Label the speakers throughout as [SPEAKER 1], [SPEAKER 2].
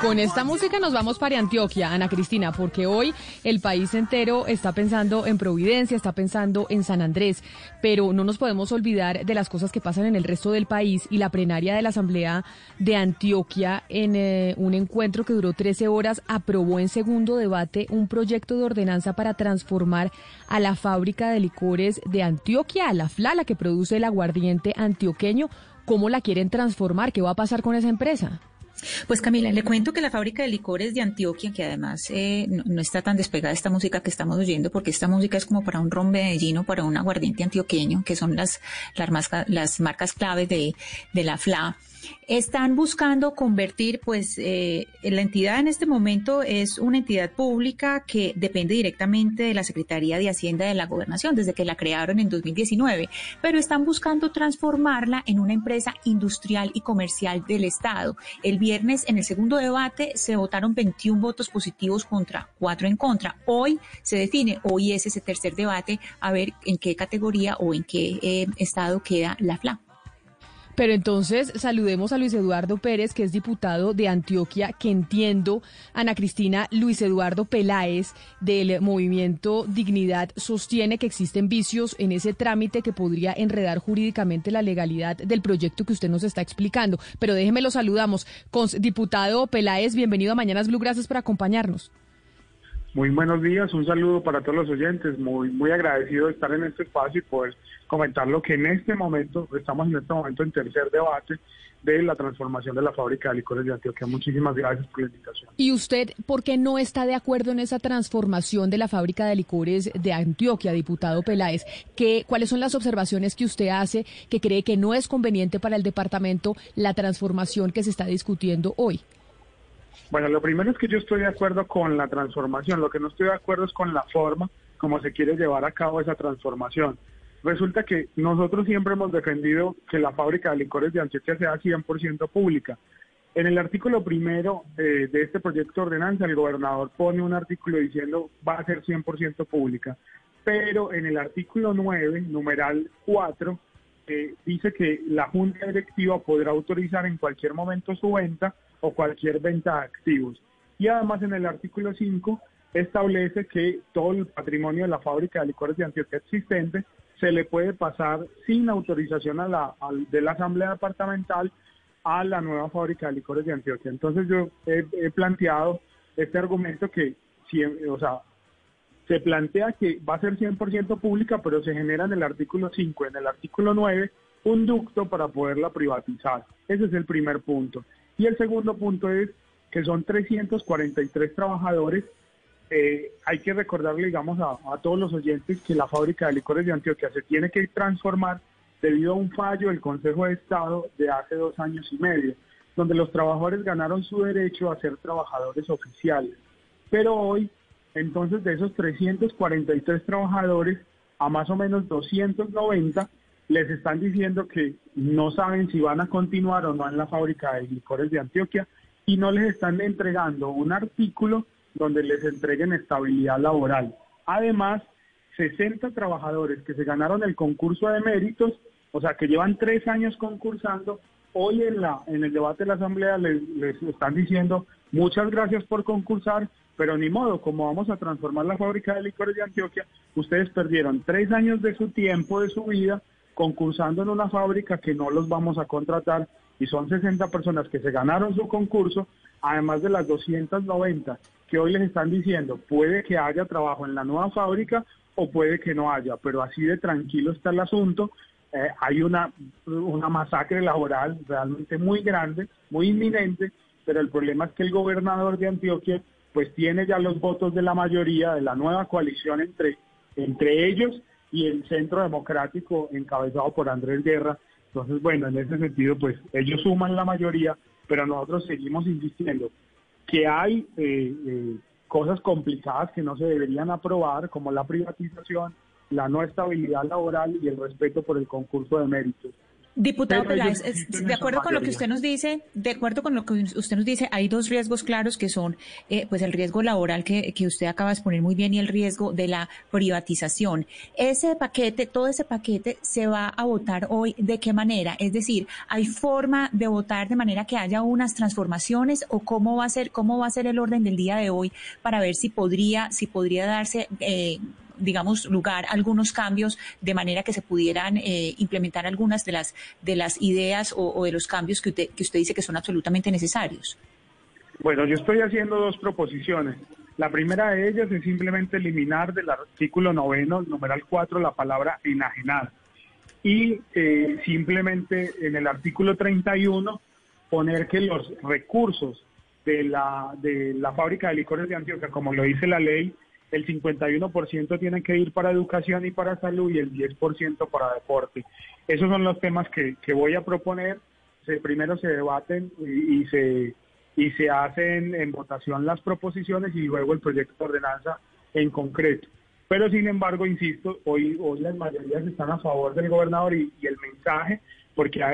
[SPEAKER 1] con esta música nos vamos para Antioquia, Ana Cristina, porque hoy el país entero está pensando en Providencia, está pensando en San Andrés, pero no nos podemos olvidar de las cosas que pasan en el resto del país y la plenaria de la Asamblea de Antioquia en eh, un encuentro que duró 13 horas aprobó en segundo debate un proyecto de ordenanza para transformar a la fábrica de licores de Antioquia, a la FLA, la que produce el aguardiente antioqueño. ¿Cómo la quieren transformar? ¿Qué va a pasar con esa empresa?
[SPEAKER 2] Pues Camila, le cuento que la fábrica de licores de Antioquia, que además eh, no, está tan despegada esta música que estamos oyendo, porque esta música es como para un ron medellino, para un aguardiente antioqueño, que son las, las, las marcas claves de, de la FLA están buscando convertir, pues eh, la entidad en este momento es una entidad pública que depende directamente de la Secretaría de Hacienda de la Gobernación desde que la crearon en 2019, pero están buscando transformarla en una empresa industrial y comercial del Estado. El viernes en el segundo debate se votaron 21 votos positivos contra 4 en contra. Hoy se define, hoy es ese tercer debate, a ver en qué categoría o en qué eh, estado queda la FLA.
[SPEAKER 1] Pero entonces saludemos a Luis Eduardo Pérez, que es diputado de Antioquia, que entiendo, Ana Cristina, Luis Eduardo Peláez del movimiento Dignidad sostiene que existen vicios en ese trámite que podría enredar jurídicamente la legalidad del proyecto que usted nos está explicando. Pero déjeme lo saludamos. Con, diputado Peláez, bienvenido a Mañanas Blue, gracias por acompañarnos.
[SPEAKER 3] Muy buenos días, un saludo para todos los oyentes, muy, muy agradecido de estar en este espacio y poder comentar lo que en este momento, estamos en este momento en tercer debate de la transformación de la fábrica de licores de Antioquia. Muchísimas gracias por la invitación.
[SPEAKER 1] ¿Y usted por qué no está de acuerdo en esa transformación de la fábrica de licores de Antioquia, diputado Peláez? ¿Qué, ¿Cuáles son las observaciones que usted hace que cree que no es conveniente para el departamento la transformación que se está discutiendo hoy?
[SPEAKER 3] Bueno, lo primero es que yo estoy de acuerdo con la transformación, lo que no estoy de acuerdo es con la forma como se quiere llevar a cabo esa transformación. Resulta que nosotros siempre hemos defendido que la fábrica de licores de Antioquia sea 100% pública. En el artículo primero eh, de este proyecto de ordenanza, el gobernador pone un artículo diciendo va a ser 100% pública, pero en el artículo 9, numeral 4, eh, dice que la Junta Directiva podrá autorizar en cualquier momento su venta o cualquier venta de activos. Y además en el artículo 5 establece que todo el patrimonio de la fábrica de licores de Antioquia existente se le puede pasar sin autorización a la, de la Asamblea Departamental a la nueva fábrica de licores de Antioquia. Entonces yo he, planteado este argumento que, o sea, se plantea que va a ser 100% pública, pero se genera en el artículo 5, en el artículo 9, un ducto para poderla privatizar. Ese es el primer punto. Y el segundo punto es que son 343 trabajadores. Eh, hay que recordarle, digamos, a, todos los oyentes que la fábrica de licores de Antioquia se tiene que transformar debido a un fallo del Consejo de Estado de hace dos años y medio, donde los trabajadores ganaron su derecho a ser trabajadores oficiales. Pero hoy, entonces, de esos 343 trabajadores, a más o menos 290 les están diciendo que no saben si van a continuar o no en la fábrica de licores de Antioquia y no les están entregando un artículo donde les entreguen estabilidad laboral. Además, 60 trabajadores que se ganaron el concurso de méritos, o sea, que llevan tres años concursando, hoy en, la, en el debate de la Asamblea les, les están diciendo muchas gracias por concursar, pero ni modo, como vamos a transformar la fábrica de licores de Antioquia, ustedes perdieron tres años de su tiempo, de su vida, concursando en una fábrica que no los vamos a contratar y son 60 personas que se ganaron su concurso, además de las 290 que hoy les están diciendo, puede que haya trabajo en la nueva fábrica o puede que no haya, pero así de tranquilo está el asunto. Eh, hay una, una masacre laboral realmente muy grande, muy inminente, pero el problema es que el gobernador de Antioquia pues tiene ya los votos de la mayoría de la nueva coalición entre, entre ellos y el Centro Democrático encabezado por Andrés Guerra. Entonces, bueno, en ese sentido, pues ellos suman la mayoría, pero nosotros seguimos insistiendo que hay eh, eh, cosas complicadas que no se deberían aprobar, como la privatización, la no estabilidad laboral y el respeto por el concurso de méritos.
[SPEAKER 2] Diputado Peláez, de acuerdo con lo que usted nos dice, de acuerdo con lo que usted nos dice, hay dos riesgos claros que son, eh, pues el riesgo laboral que, que usted acaba de exponer muy bien y el riesgo de la privatización. Ese paquete, todo ese paquete se va a votar hoy. ¿De qué manera? Es decir, ¿hay forma de votar de manera que haya unas transformaciones o cómo va a ser, cómo va a ser el orden del día de hoy para ver si podría, si podría darse eh, digamos, lugar algunos cambios de manera que se pudieran eh, implementar algunas de las, de las ideas o, de los cambios que usted, que usted dice que son absolutamente necesarios?
[SPEAKER 3] Bueno, yo estoy haciendo dos proposiciones. La primera de ellas es simplemente eliminar del artículo noveno, numeral 4, la palabra enajenar. Y eh, simplemente en el artículo 31 poner que los recursos de la, de la fábrica de licores de Antioquia, como lo dice la ley, el 51% tiene que ir para educación y para salud y el 10% para deporte. Esos son los temas que, voy a proponer. Primero se debaten y, se, y se hacen en votación las proposiciones y luego el proyecto de ordenanza en concreto. Pero sin embargo, insisto, hoy, hoy las mayorías están a favor del gobernador y, el mensaje, porque ha,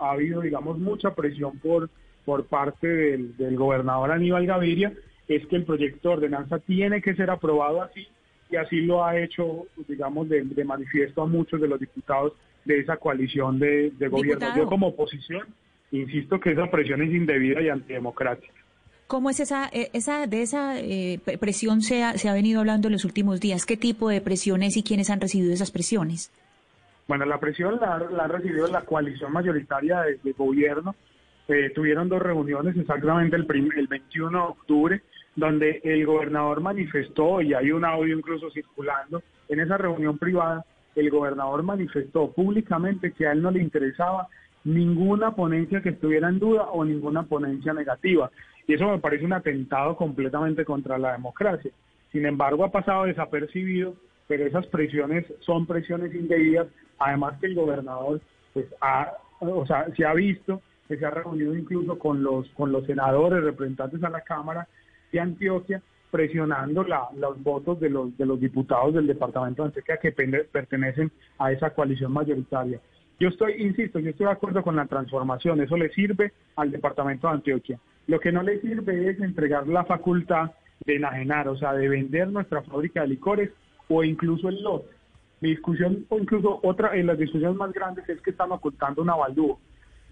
[SPEAKER 3] ha, habido, digamos, mucha presión por, por parte del gobernador Aníbal Gaviria es que el proyecto de ordenanza tiene que ser aprobado así y así lo ha hecho, digamos, de, manifiesto a muchos de los diputados de esa coalición de, gobierno. Yo como oposición insisto que esa presión es indebida y antidemocrática.
[SPEAKER 2] ¿Cómo es esa, eh, esa de esa eh, presión se ha, se ha venido hablando en los últimos días? ¿Qué tipo de presiones y quiénes han recibido esas presiones?
[SPEAKER 3] Bueno, la presión la, ha recibido la coalición mayoritaria de, gobierno. Eh, tuvieron dos reuniones exactamente el, el 21 de octubre donde el gobernador manifestó, y hay un audio incluso circulando, en esa reunión privada, el gobernador manifestó públicamente que a él no le interesaba ninguna ponencia que estuviera en duda o ninguna ponencia negativa. Y eso me parece un atentado completamente contra la democracia. Sin embargo, ha pasado desapercibido, pero esas presiones son presiones indebidas. Además que el gobernador, pues, ha, o sea, se ha visto que se ha reunido incluso con los, con los senadores, representantes a la Cámara, de Antioquia, presionando los votos de los, de los diputados del departamento de Antioquia que pertenecen a esa coalición mayoritaria. Yo estoy, insisto, yo estoy de acuerdo con la transformación, eso le sirve al departamento de Antioquia. Lo que no le sirve es entregar la facultad de enajenar, o sea, de vender nuestra fábrica de licores o incluso el lote. Mi discusión, o incluso otra, en las discusiones más grandes es que están ocultando un avaldúo.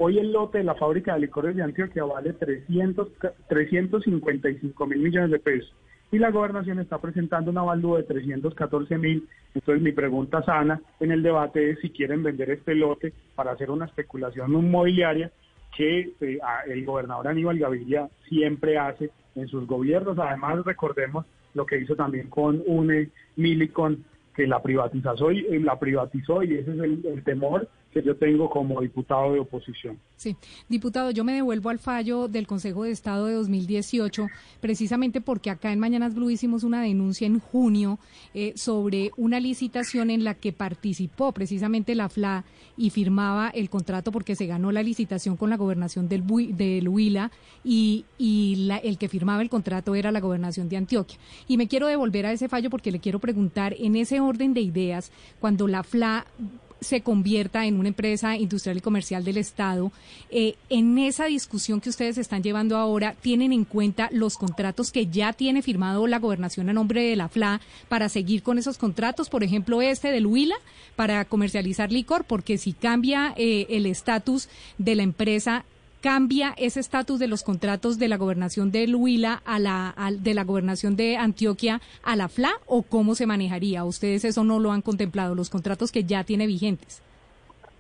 [SPEAKER 3] Hoy el lote de la fábrica de licores de Antioquia vale 300, 355 mil millones de pesos y la gobernación está presentando un avalúo de 314 mil. Entonces mi pregunta sana en el debate es si quieren vender este lote para hacer una especulación inmobiliaria que eh, el gobernador Aníbal Gaviria siempre hace en sus gobiernos. Además recordemos lo que hizo también con UNE, Milicon, que la privatizó y, la privatizó y ese es el temor que yo tengo como diputado de oposición.
[SPEAKER 4] Sí, diputado, yo me devuelvo al fallo del Consejo de Estado de 2018, precisamente porque acá en Mañanas Blue hicimos una denuncia en junio eh, sobre una licitación en la que participó precisamente la FLA y firmaba el contrato porque se ganó la licitación con la gobernación del, del Huila y, y el que firmaba el contrato era la gobernación de Antioquia. Y me quiero devolver a ese fallo porque le quiero preguntar, en ese orden de ideas, cuando la FLA se convierta en una empresa industrial y comercial del Estado. Eh, en esa discusión que ustedes están llevando ahora, ¿tienen en cuenta los contratos que ya tiene firmado la gobernación a nombre de la FLA para seguir con esos contratos? Por ejemplo, este del Huila para comercializar licor, porque si cambia eh, el estatus de la empresa, cambia ese estatus de los contratos de la gobernación de Huila a la de la gobernación de Antioquia a la FLA o cómo se manejaría? ¿Ustedes eso no lo han contemplado, los contratos que ya tiene vigentes?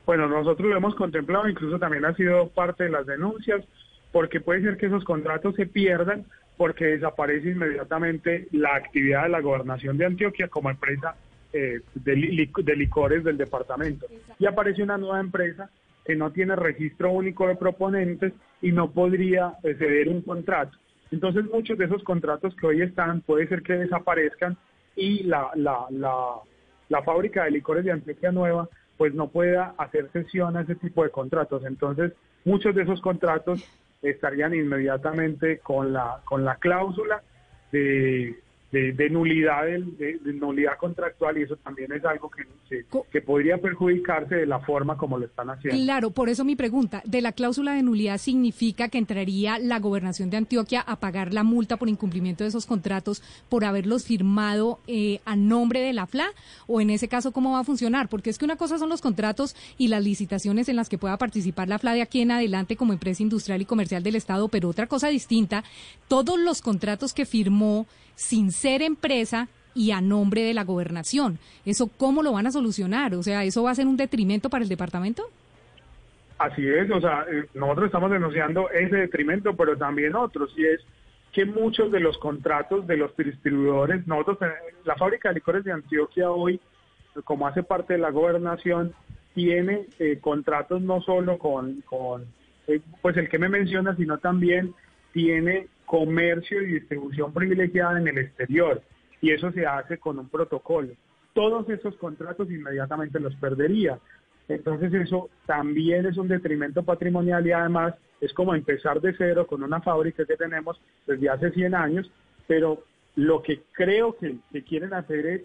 [SPEAKER 3] Bueno, nosotros lo hemos contemplado, incluso también ha sido parte de las denuncias, porque puede ser que esos contratos se pierdan porque desaparece inmediatamente la actividad de la gobernación de Antioquia como empresa eh, de, de licores del departamento. Y aparece una nueva empresa que no tiene registro único de proponentes y no podría ceder un contrato. Entonces muchos de esos contratos que hoy están puede ser que desaparezcan y la, la, la, fábrica de licores de Antioquia Nueva pues no pueda hacer cesión a ese tipo de contratos. Entonces, muchos de esos contratos estarían inmediatamente con la, con la cláusula de de, nulidad de, nulidad contractual y eso también es algo que, que, podría perjudicarse de la forma como lo están haciendo.
[SPEAKER 4] Claro, por eso mi pregunta, de la cláusula de nulidad significa que entraría la gobernación de Antioquia a pagar la multa por incumplimiento de esos contratos por haberlos firmado eh, a nombre de la FLA o en ese caso cómo va a funcionar, porque es que una cosa son los contratos y las licitaciones en las que pueda participar la FLA de aquí en adelante como empresa industrial y comercial del Estado, pero otra cosa distinta, todos los contratos que firmó sin ser empresa y a nombre de la gobernación. ¿Eso cómo lo van a solucionar? O sea, ¿eso va a ser un detrimento para el departamento?
[SPEAKER 3] Así es, o sea, eh, nosotros estamos denunciando ese detrimento, pero también otros, y es que muchos de los contratos de los distribuidores, nosotros, la fábrica de licores de Antioquia hoy, como hace parte de la gobernación, tiene eh, contratos no solo con, con eh, pues el que me menciona, sino también tiene comercio y distribución privilegiada en el exterior y eso se hace con un protocolo. Todos esos contratos inmediatamente los perdería. Entonces eso también es un detrimento patrimonial y además es como empezar de cero con una fábrica que tenemos desde hace 100 años, pero lo que creo que, quieren hacer es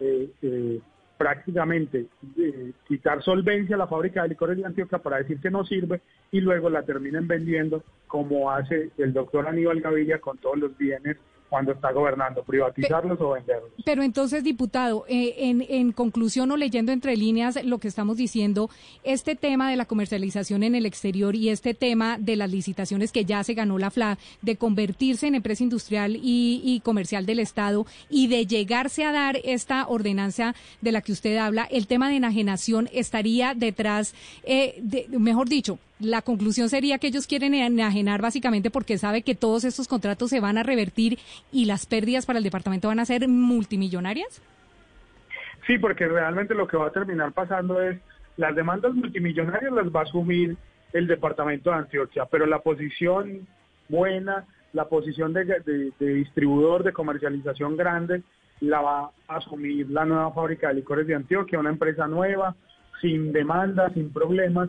[SPEAKER 3] eh, eh, prácticamente eh, quitar solvencia a la fábrica de licores de Antioquia para decir que no sirve y luego la terminen vendiendo como hace el doctor Aníbal Gavilla con todos los bienes cuando está gobernando, privatizarlos o venderlos.
[SPEAKER 4] Pero entonces, diputado, eh, en, conclusión o leyendo entre líneas lo que estamos diciendo, este tema de la comercialización en el exterior y este tema de las licitaciones que ya se ganó la FLA, de convertirse en empresa industrial y, comercial del Estado y de llegarse a dar esta ordenanza de la que usted habla, el tema de enajenación estaría detrás, eh, de, mejor dicho, la conclusión sería que ellos quieren enajenar básicamente porque sabe que todos estos contratos se van a revertir y las pérdidas para el departamento van a ser multimillonarias?
[SPEAKER 3] Sí, porque realmente lo que va a terminar pasando es las demandas multimillonarias las va a asumir el departamento de Antioquia, pero la posición buena, la posición de, de distribuidor de comercialización grande, la va a asumir la nueva fábrica de licores de Antioquia, una empresa nueva, sin demandas, sin problemas,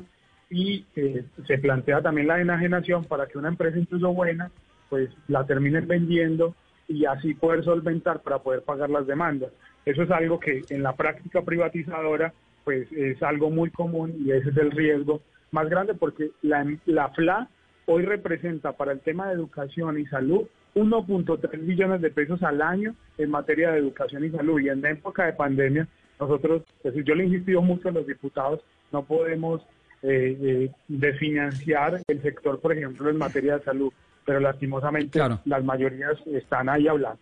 [SPEAKER 3] y eh, se plantea también la enajenación para que una empresa incluso buena pues la terminen vendiendo y así poder solventar para poder pagar las demandas. Eso es algo que en la práctica privatizadora pues es algo muy común y ese es el riesgo más grande porque la, la FLA hoy representa para el tema de educación y salud 1.3 millones de pesos al año en materia de educación y salud y en época de pandemia nosotros, pues, yo le he insistido mucho a los diputados, no podemos eh, eh, de financiar el sector, por ejemplo, en materia de salud, pero lastimosamente las mayorías están ahí hablando.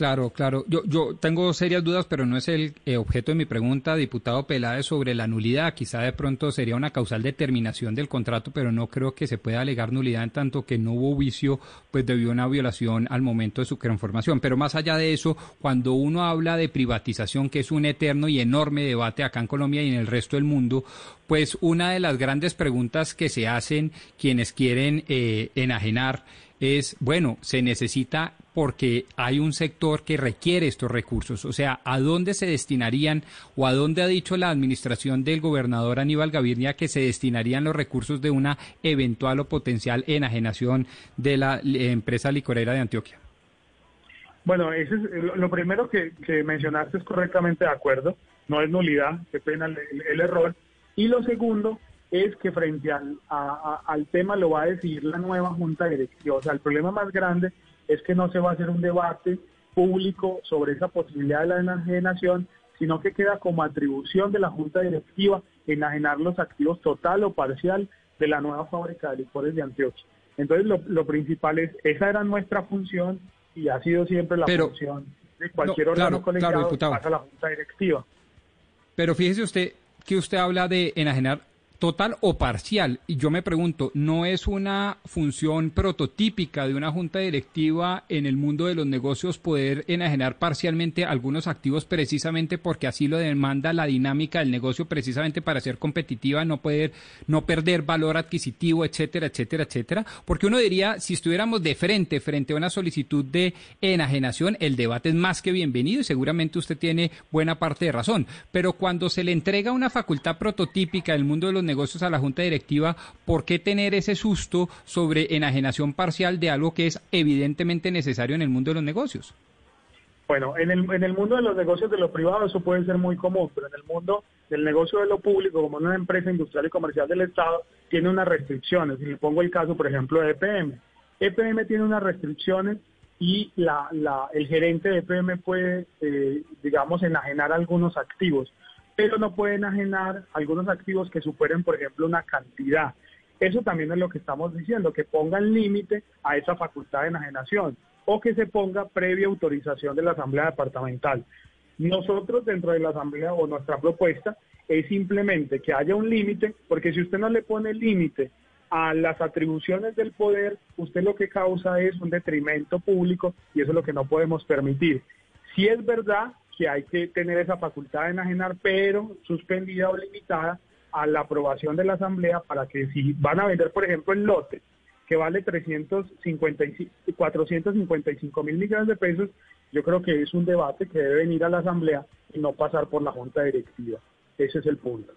[SPEAKER 5] Claro, claro. Yo, yo tengo serias dudas, pero no es el eh, objeto de mi pregunta, diputado Peláez, sobre la nulidad. Quizá de pronto sería una causal determinación del contrato, pero no creo que se pueda alegar nulidad en tanto que no hubo vicio, pues debió una violación al momento de su transformación. Pero más allá de eso, cuando uno habla de privatización, que es un eterno y enorme debate acá en Colombia y en el resto del mundo, pues una de las grandes preguntas que se hacen quienes quieren eh, enajenar es, bueno, se necesita porque hay un sector que requiere estos recursos. O sea, ¿a dónde se destinarían o a dónde ha dicho la administración del gobernador Aníbal Gaviria que se destinarían los recursos de una eventual o potencial enajenación de la empresa licorera de Antioquia?
[SPEAKER 3] Bueno, ese es, lo primero que, mencionaste es correctamente de acuerdo, no es nulidad, qué pena el error. Y lo segundo es que frente al, al tema lo va a decidir la nueva junta directiva. O sea, el problema más grande es que no se va a hacer un debate público sobre esa posibilidad de la enajenación, sino que queda como atribución de la junta directiva enajenar los activos total o parcial de la nueva fábrica de licores de Antioquia. Entonces, lo, principal es, esa era nuestra función y ha sido siempre la función de cualquier órgano colegiado
[SPEAKER 5] claro,
[SPEAKER 3] pasa a la junta directiva.
[SPEAKER 5] Pero fíjese usted que usted habla de enajenar total o parcial. Y yo me pregunto, ¿no es una función prototípica de una junta directiva en el mundo de los negocios poder enajenar parcialmente algunos activos precisamente porque así lo demanda la dinámica del negocio precisamente para ser competitiva, no poder, no perder valor adquisitivo, etcétera, etcétera, etcétera? Porque uno diría, si estuviéramos de frente, frente a una solicitud de enajenación, el debate es más que bienvenido y seguramente usted tiene buena parte de razón. Pero cuando se le entrega una facultad prototípica del mundo de los negocios a la Junta Directiva, ¿por qué tener ese susto sobre enajenación parcial de algo que es evidentemente necesario en el mundo de los negocios?
[SPEAKER 3] Bueno, en el, en el mundo de los negocios de lo privado eso puede ser muy común, pero en el mundo del negocio de lo público, como una empresa industrial y comercial del Estado, tiene unas restricciones. Y le pongo el caso, por ejemplo, de EPM. EPM tiene unas restricciones y la, la, el gerente de EPM puede, eh, digamos, enajenar algunos activos pero no pueden enajenar algunos activos que superen, por ejemplo, una cantidad. Eso también es lo que estamos diciendo, que pongan límite a esa facultad de enajenación o que se ponga previa autorización de la Asamblea Departamental. Nosotros dentro de la Asamblea o nuestra propuesta es simplemente que haya un límite, porque si usted no le pone límite a las atribuciones del poder, usted lo que causa es un detrimento público y eso es lo que no podemos permitir. Si es verdad que hay que tener esa facultad de enajenar, pero suspendida o limitada a la aprobación de la Asamblea para que si van a vender, por ejemplo, el lote que vale 355, 455 mil millones de pesos, yo creo que es un debate que debe venir a la Asamblea y no pasar por la Junta Directiva. Ese es el punto.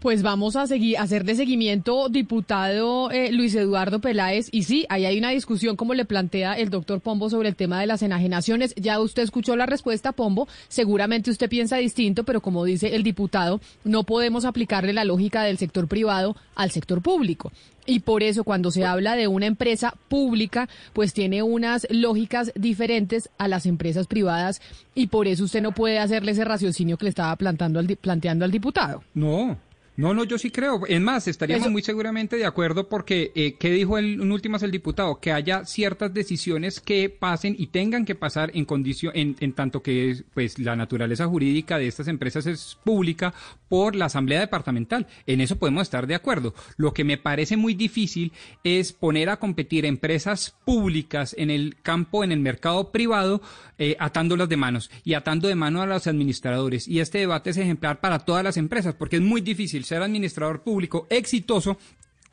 [SPEAKER 6] Pues vamos a seguir, a hacer de seguimiento, diputado eh, Luis Eduardo Peláez. Y sí, ahí hay una discusión, como le plantea el doctor Pombo, sobre el tema de las enajenaciones. Ya usted escuchó la respuesta, Pombo. Seguramente usted piensa distinto, pero como dice el diputado, no podemos aplicarle la lógica del sector privado al sector público. Y por eso cuando se habla de una empresa pública, pues tiene unas lógicas diferentes a las empresas privadas y por eso usted no puede hacerle ese raciocinio que le estaba planteando al, planteando al diputado.
[SPEAKER 5] No, no, no, yo sí creo. Es más, estaríamos muy seguramente de acuerdo porque, eh, ¿qué dijo el, en últimas el diputado? Que haya ciertas decisiones que pasen y tengan que pasar en condición, en, en tanto que pues la naturaleza jurídica de estas empresas es pública por la Asamblea Departamental. En eso podemos estar de acuerdo. Lo que me parece muy difícil es poner a competir empresas públicas en el campo, en el mercado privado, eh, atándolas de manos y atando de mano a los administradores. Y este debate es ejemplar para todas las empresas porque es muy difícil ser administrador público exitoso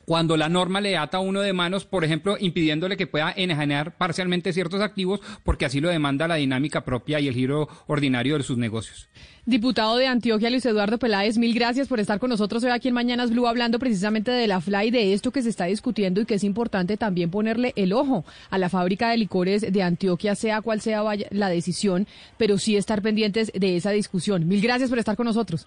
[SPEAKER 5] cuando la norma le ata a uno de manos, por ejemplo, impidiéndole que pueda enajenar parcialmente ciertos activos, porque así lo demanda la dinámica propia y el giro ordinario de sus negocios.
[SPEAKER 6] Diputado de Antioquia, Luis Eduardo Peláez, mil gracias por estar con nosotros hoy aquí en Mañanas Blue hablando precisamente de la FLA y de esto que se está discutiendo y que es importante también ponerle el ojo a la fábrica de licores de Antioquia, sea cual sea la decisión, pero sí estar pendientes de esa discusión. Mil gracias por estar con nosotros.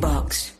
[SPEAKER 7] Boombox.